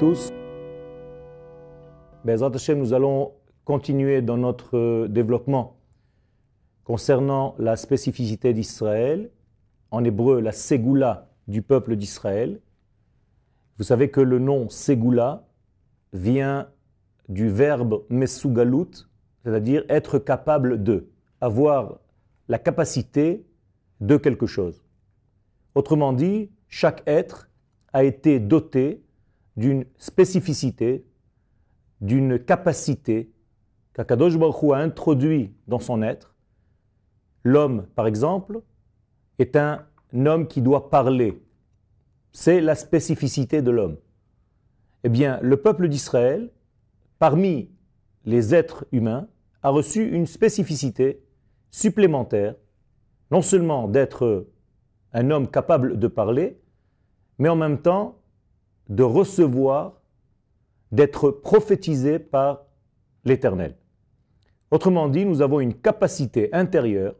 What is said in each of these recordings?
tous. Bezrat nous allons continuer dans notre développement concernant la spécificité d'Israël, en hébreu la Ségoula du peuple d'Israël. Vous savez que le nom Ségoula vient du verbe mesugalut, c'est-à-dire être capable de, avoir la capacité de quelque chose. Autrement dit, chaque être a été doté d'une spécificité, d'une capacité qu'Akadosh Baruch a introduit dans son être. L'homme, par exemple, est un homme qui doit parler. C'est la spécificité de l'homme. Eh bien, le peuple d'Israël, parmi les êtres humains, a reçu une spécificité supplémentaire, non seulement d'être un homme capable de parler, mais en même temps de recevoir, d'être prophétisé par l'Éternel. Autrement dit, nous avons une capacité intérieure,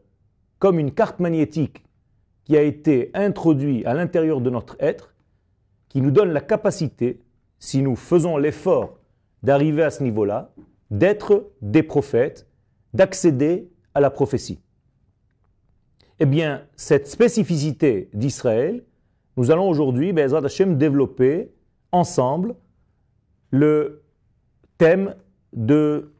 comme une carte magnétique qui a été introduite à l'intérieur de notre être, qui nous donne la capacité, si nous faisons l'effort d'arriver à ce niveau-là, d'être des prophètes, d'accéder à la prophétie. Eh bien, cette spécificité d'Israël, nous allons aujourd'hui, Bezrat Hashem, développer ensemble le thème de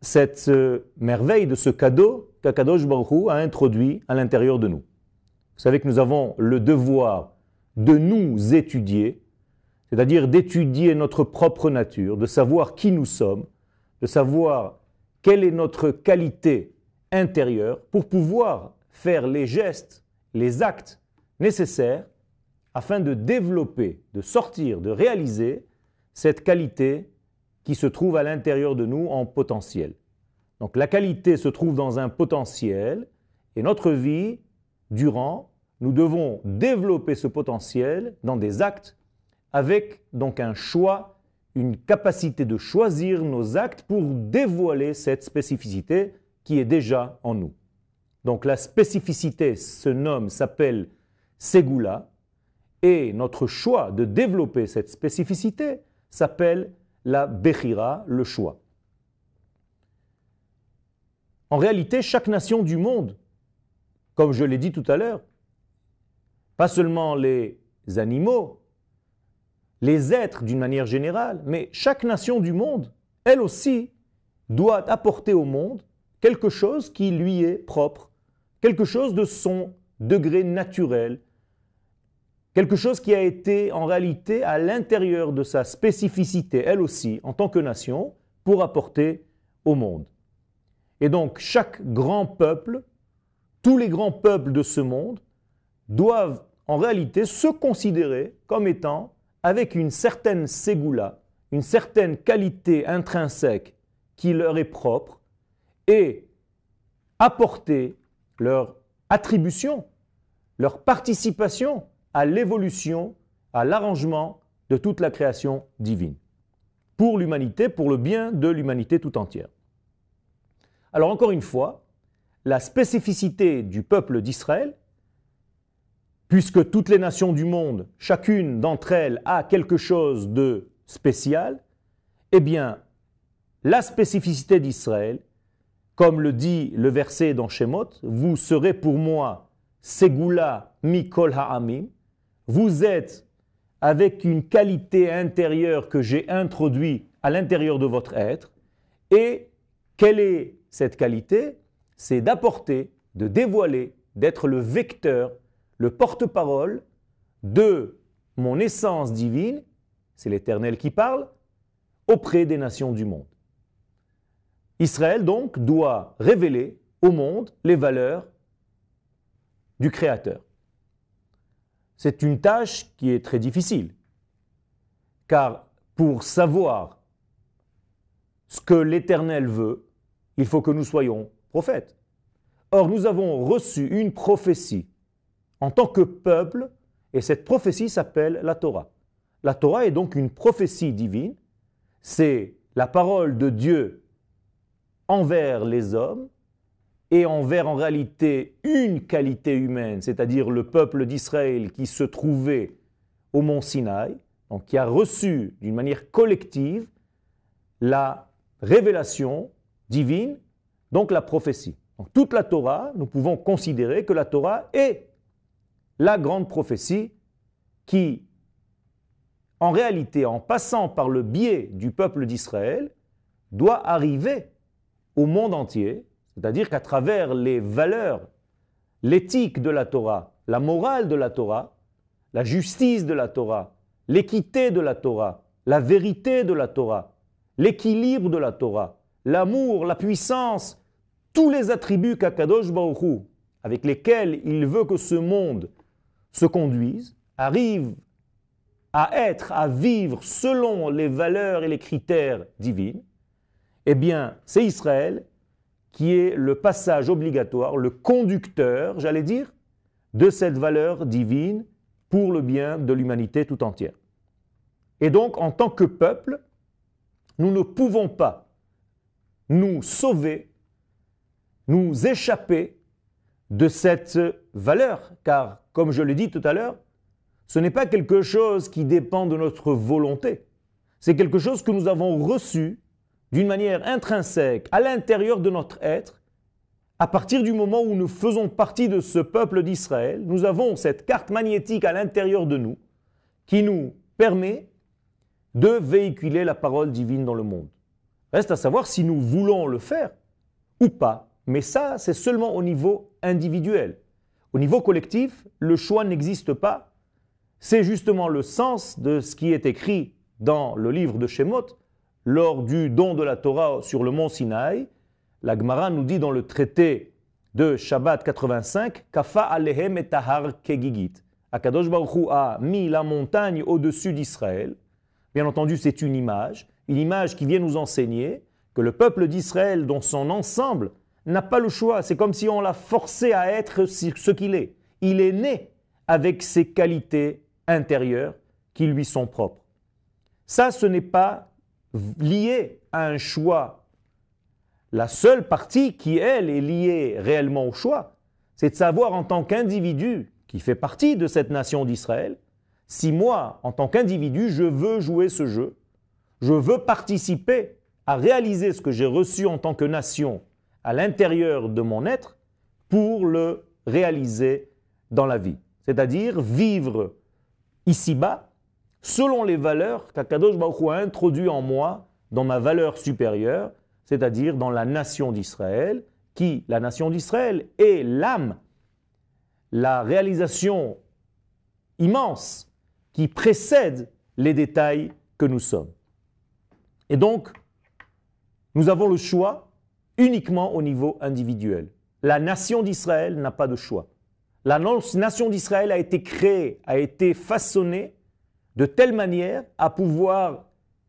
cette euh, merveille, de ce cadeau qu'Akadosh Baruch a introduit à l'intérieur de nous. Vous savez que nous avons le devoir de nous étudier, c'est-à-dire d'étudier notre propre nature, de savoir qui nous sommes, de savoir quelle est notre qualité intérieure pour pouvoir faire les gestes, les actes nécessaires afin de développer, de sortir, de réaliser cette qualité qui se trouve à l'intérieur de nous en potentiel. Donc la qualité se trouve dans un potentiel et notre vie, durant, nous devons développer ce potentiel dans des actes avec donc un choix, une capacité de choisir nos actes pour dévoiler cette spécificité qui est déjà en nous. Donc la spécificité se nomme, s'appelle Segula, et notre choix de développer cette spécificité s'appelle la Bechira, le choix. En réalité, chaque nation du monde, comme je l'ai dit tout à l'heure, pas seulement les animaux, les êtres d'une manière générale, mais chaque nation du monde, elle aussi, doit apporter au monde quelque chose qui lui est propre, quelque chose de son degré naturel, quelque chose qui a été en réalité à l'intérieur de sa spécificité, elle aussi, en tant que nation, pour apporter au monde. Et donc chaque grand peuple, tous les grands peuples de ce monde, doivent en réalité se considérer comme étant avec une certaine ségoula, une certaine qualité intrinsèque qui leur est propre, et apporter leur attribution, leur participation à l'évolution, à l'arrangement de toute la création divine, pour l'humanité, pour le bien de l'humanité tout entière. Alors encore une fois, la spécificité du peuple d'Israël, puisque toutes les nations du monde, chacune d'entre elles a quelque chose de spécial, eh bien, la spécificité d'Israël, comme le dit le verset dans Shemot, vous serez pour moi Segula Mikol Ha'amim, vous êtes avec une qualité intérieure que j'ai introduite à l'intérieur de votre être, et quelle est cette qualité, c'est d'apporter, de dévoiler, d'être le vecteur, le porte-parole de mon essence divine, c'est l'Éternel qui parle, auprès des nations du monde. Israël donc doit révéler au monde les valeurs du Créateur. C'est une tâche qui est très difficile, car pour savoir ce que l'Éternel veut, il faut que nous soyons prophètes. Or, nous avons reçu une prophétie en tant que peuple, et cette prophétie s'appelle la Torah. La Torah est donc une prophétie divine, c'est la parole de Dieu envers les hommes et envers en réalité une qualité humaine, c'est-à-dire le peuple d'Israël qui se trouvait au mont Sinaï, donc qui a reçu d'une manière collective la révélation divine, donc la prophétie. Donc toute la Torah, nous pouvons considérer que la Torah est la grande prophétie qui, en réalité, en passant par le biais du peuple d'Israël, doit arriver au monde entier, c'est-à-dire qu'à travers les valeurs, l'éthique de la Torah, la morale de la Torah, la justice de la Torah, l'équité de la Torah, la vérité de la Torah, l'équilibre de la Torah, l'amour, la puissance, tous les attributs qu'Akadosh Baruch avec lesquels il veut que ce monde se conduise, arrive à être, à vivre selon les valeurs et les critères divines, eh bien, c'est Israël qui est le passage obligatoire, le conducteur, j'allais dire, de cette valeur divine pour le bien de l'humanité tout entière. Et donc, en tant que peuple, nous ne pouvons pas nous sauver, nous échapper de cette valeur, car, comme je l'ai dit tout à l'heure, ce n'est pas quelque chose qui dépend de notre volonté, c'est quelque chose que nous avons reçu d'une manière intrinsèque à l'intérieur de notre être, à partir du moment où nous faisons partie de ce peuple d'Israël, nous avons cette carte magnétique à l'intérieur de nous qui nous permet de véhiculer la parole divine dans le monde. Reste à savoir si nous voulons le faire ou pas. Mais ça, c'est seulement au niveau individuel. Au niveau collectif, le choix n'existe pas. C'est justement le sens de ce qui est écrit dans le livre de Shemot, lors du don de la Torah sur le mont Sinaï. La Gemara nous dit dans le traité de Shabbat 85, Kafa alehem et tahar kegigit. Akadosh Baruch a mis la montagne au-dessus d'Israël Bien entendu, c'est une image, une image qui vient nous enseigner que le peuple d'Israël, dans son ensemble, n'a pas le choix. C'est comme si on l'a forcé à être ce qu'il est. Il est né avec ses qualités intérieures qui lui sont propres. Ça, ce n'est pas lié à un choix. La seule partie qui, elle, est liée réellement au choix, c'est de savoir en tant qu'individu qui fait partie de cette nation d'Israël, si moi, en tant qu'individu, je veux jouer ce jeu, je veux participer à réaliser ce que j'ai reçu en tant que nation à l'intérieur de mon être pour le réaliser dans la vie. C'est-à-dire vivre ici-bas selon les valeurs qu'Akadosh Baruch a introduit en moi dans ma valeur supérieure, c'est-à-dire dans la nation d'Israël, qui, la nation d'Israël, est l'âme, la réalisation immense qui précède les détails que nous sommes. Et donc, nous avons le choix uniquement au niveau individuel. La nation d'Israël n'a pas de choix. La nation d'Israël a été créée, a été façonnée de telle manière à pouvoir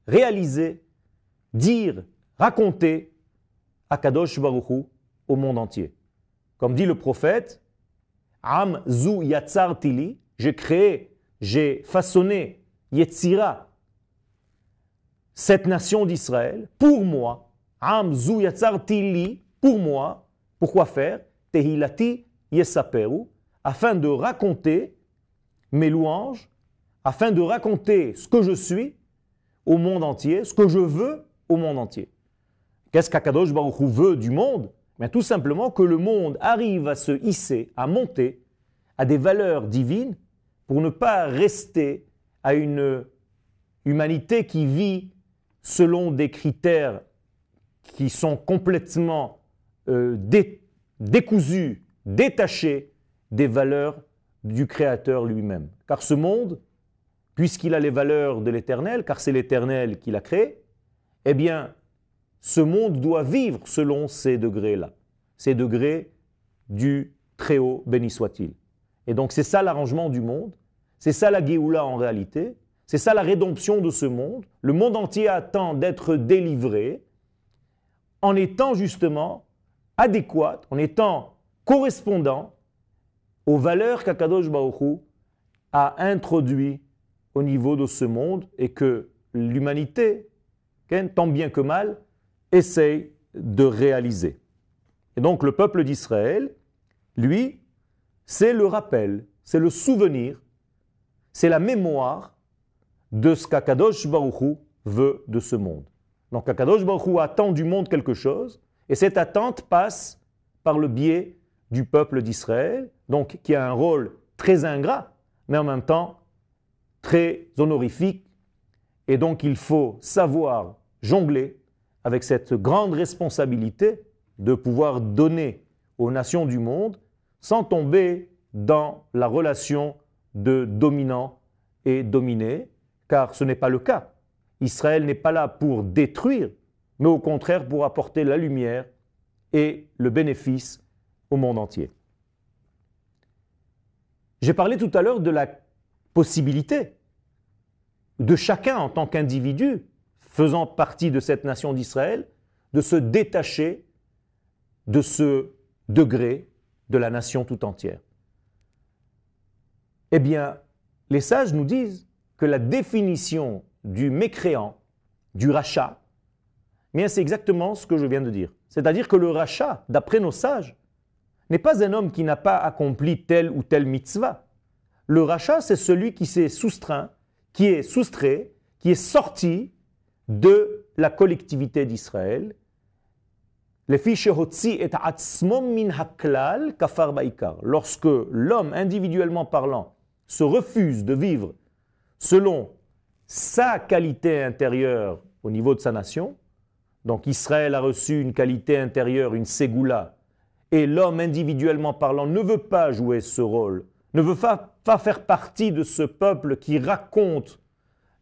réaliser, dire, raconter Akadosh Baruchu au monde entier. Comme dit le prophète, Am zu yatzar tili, j'ai créé j'ai façonné Yetzira, cette nation d'Israël, pour moi, Amzu Yatzar Tili, pour moi, pourquoi faire? Tehilati Yesaperu, afin de raconter mes louanges, afin de raconter ce que je suis au monde entier, ce que je veux au monde entier. Qu'est-ce qu'Akadosh Baruch veut du monde? Mais Tout simplement que le monde arrive à se hisser, à monter à des valeurs divines pour ne pas rester à une humanité qui vit selon des critères qui sont complètement euh, décousus, détachés des valeurs du Créateur lui-même. Car ce monde, puisqu'il a les valeurs de l'Éternel, car c'est l'Éternel qui l'a créé, eh bien, ce monde doit vivre selon ces degrés-là, ces degrés du Très-Haut, béni soit-il. Et donc c'est ça l'arrangement du monde, c'est ça la Géoula en réalité. C'est ça la rédemption de ce monde. Le monde entier attend d'être délivré en étant justement adéquat, en étant correspondant aux valeurs qu'Akadosh Baruch a introduit au niveau de ce monde et que l'humanité, tant bien que mal, essaye de réaliser. Et donc le peuple d'Israël, lui, c'est le rappel, c'est le souvenir c'est la mémoire de ce qu'Akadosh Baruchou veut de ce monde. Donc Akadosh Baruchou attend du monde quelque chose, et cette attente passe par le biais du peuple d'Israël, donc qui a un rôle très ingrat, mais en même temps très honorifique. Et donc il faut savoir jongler avec cette grande responsabilité de pouvoir donner aux nations du monde sans tomber dans la relation de dominant et dominé, car ce n'est pas le cas. Israël n'est pas là pour détruire, mais au contraire pour apporter la lumière et le bénéfice au monde entier. J'ai parlé tout à l'heure de la de chacun en tant qu'individu faisant partie de cette nation d'Israël de se détacher de ce degré de la nation tout entière. Eh bien, les sages nous disent que la définition du mécréant, du rachat, eh c'est exactement ce que je viens de dire. C'est-à-dire que le rachat, d'après nos sages, n'est pas un homme qui n'a pas accompli telle ou telle mitzvah. Le rachat, c'est celui qui s'est soustrait, qui est soustrait, qui est sorti de la collectivité d'Israël. Lorsque l'homme, individuellement parlant, se refuse de vivre selon sa qualité intérieure au niveau de sa nation, donc Israël a reçu une qualité intérieure, une ségoula, et l'homme individuellement parlant ne veut pas jouer ce rôle, ne veut pas, faire partie de ce peuple qui raconte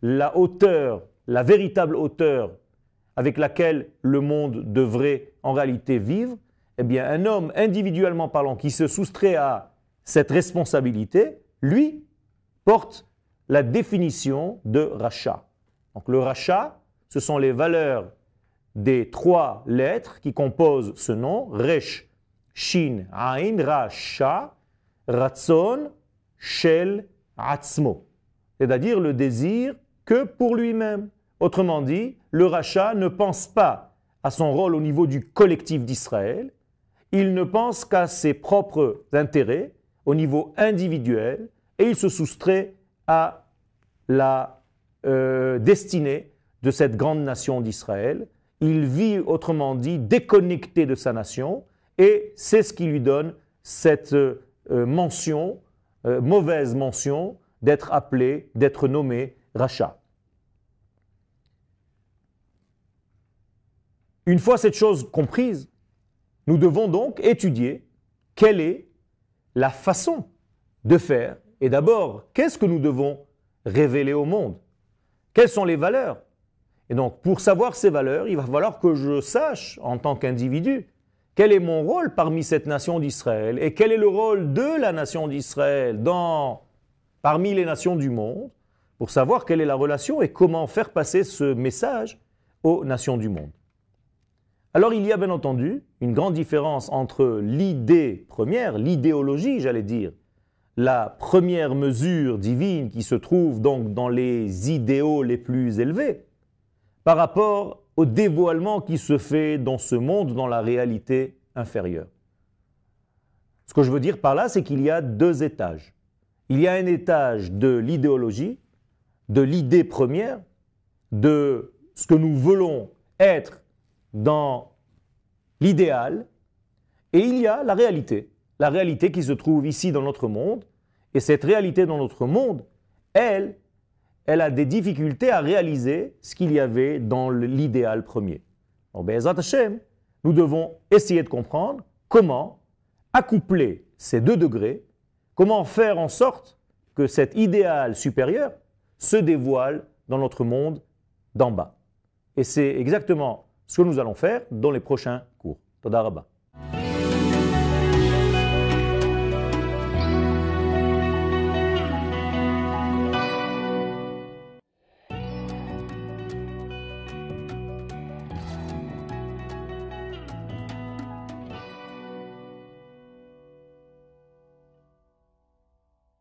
la hauteur, la véritable hauteur avec laquelle le monde devrait en réalité vivre, eh bien un homme individuellement parlant qui se soustrait à cette responsabilité, lui, porte la définition de rachat. Donc le rachat, ce sont les valeurs des trois lettres qui composent ce nom, Resh, Shin, Ain, Racha, Ratson, Shel, Atzmo. C'est-à-dire le désir que pour lui-même. Autrement dit, le rachat ne pense pas à son rôle au niveau du collectif d'Israël, il ne pense qu'à ses propres intérêts au niveau individuel et il se soustrait à la euh, destinée de cette grande nation d'Israël il vit, autrement dit, déconnecté de sa nation, et c'est ce qui lui donne cette euh, mention, euh, mauvaise mention, d'être appelé, d'être nommé rachat. Une fois cette chose comprise, nous devons donc étudier quelle est la façon de faire, et d'abord, qu'est-ce que nous devons révéler au monde? Quelles sont les valeurs? Et donc, pour savoir ces valeurs, il va falloir que je sache, en tant qu'individu, quel est mon rôle parmi cette nation d'Israël et quel est le rôle de la nation d'Israël parmi les nations du monde, pour savoir quelle est la relation et comment faire passer ce message aux nations du monde? Alors il y a bien entendu une grande différence entre l'idée première, l'idéologie, j'allais dire, la première mesure divine qui se trouve donc dans les idéaux les plus élevés, par rapport au dévoilement qui se fait dans ce monde, dans la réalité inférieure. Ce que je veux dire par là, c'est qu'il y a deux étages. Il y a un étage de l'idéologie, de l'idée première, de ce que nous voulons être dans l'idéal, et il y a la réalité, la réalité qui se trouve ici dans notre monde, et cette réalité dans notre monde, elle, elle a des difficultés à réaliser ce qu'il y avait dans l'idéal premier. En nous devons essayer de comprendre comment accoupler ces deux degrés, comment faire en sorte que cet idéal supérieur se dévoile dans notre monde d'en bas. Et c'est exactement ce que nous allons faire dans les prochains cours. Todarabah.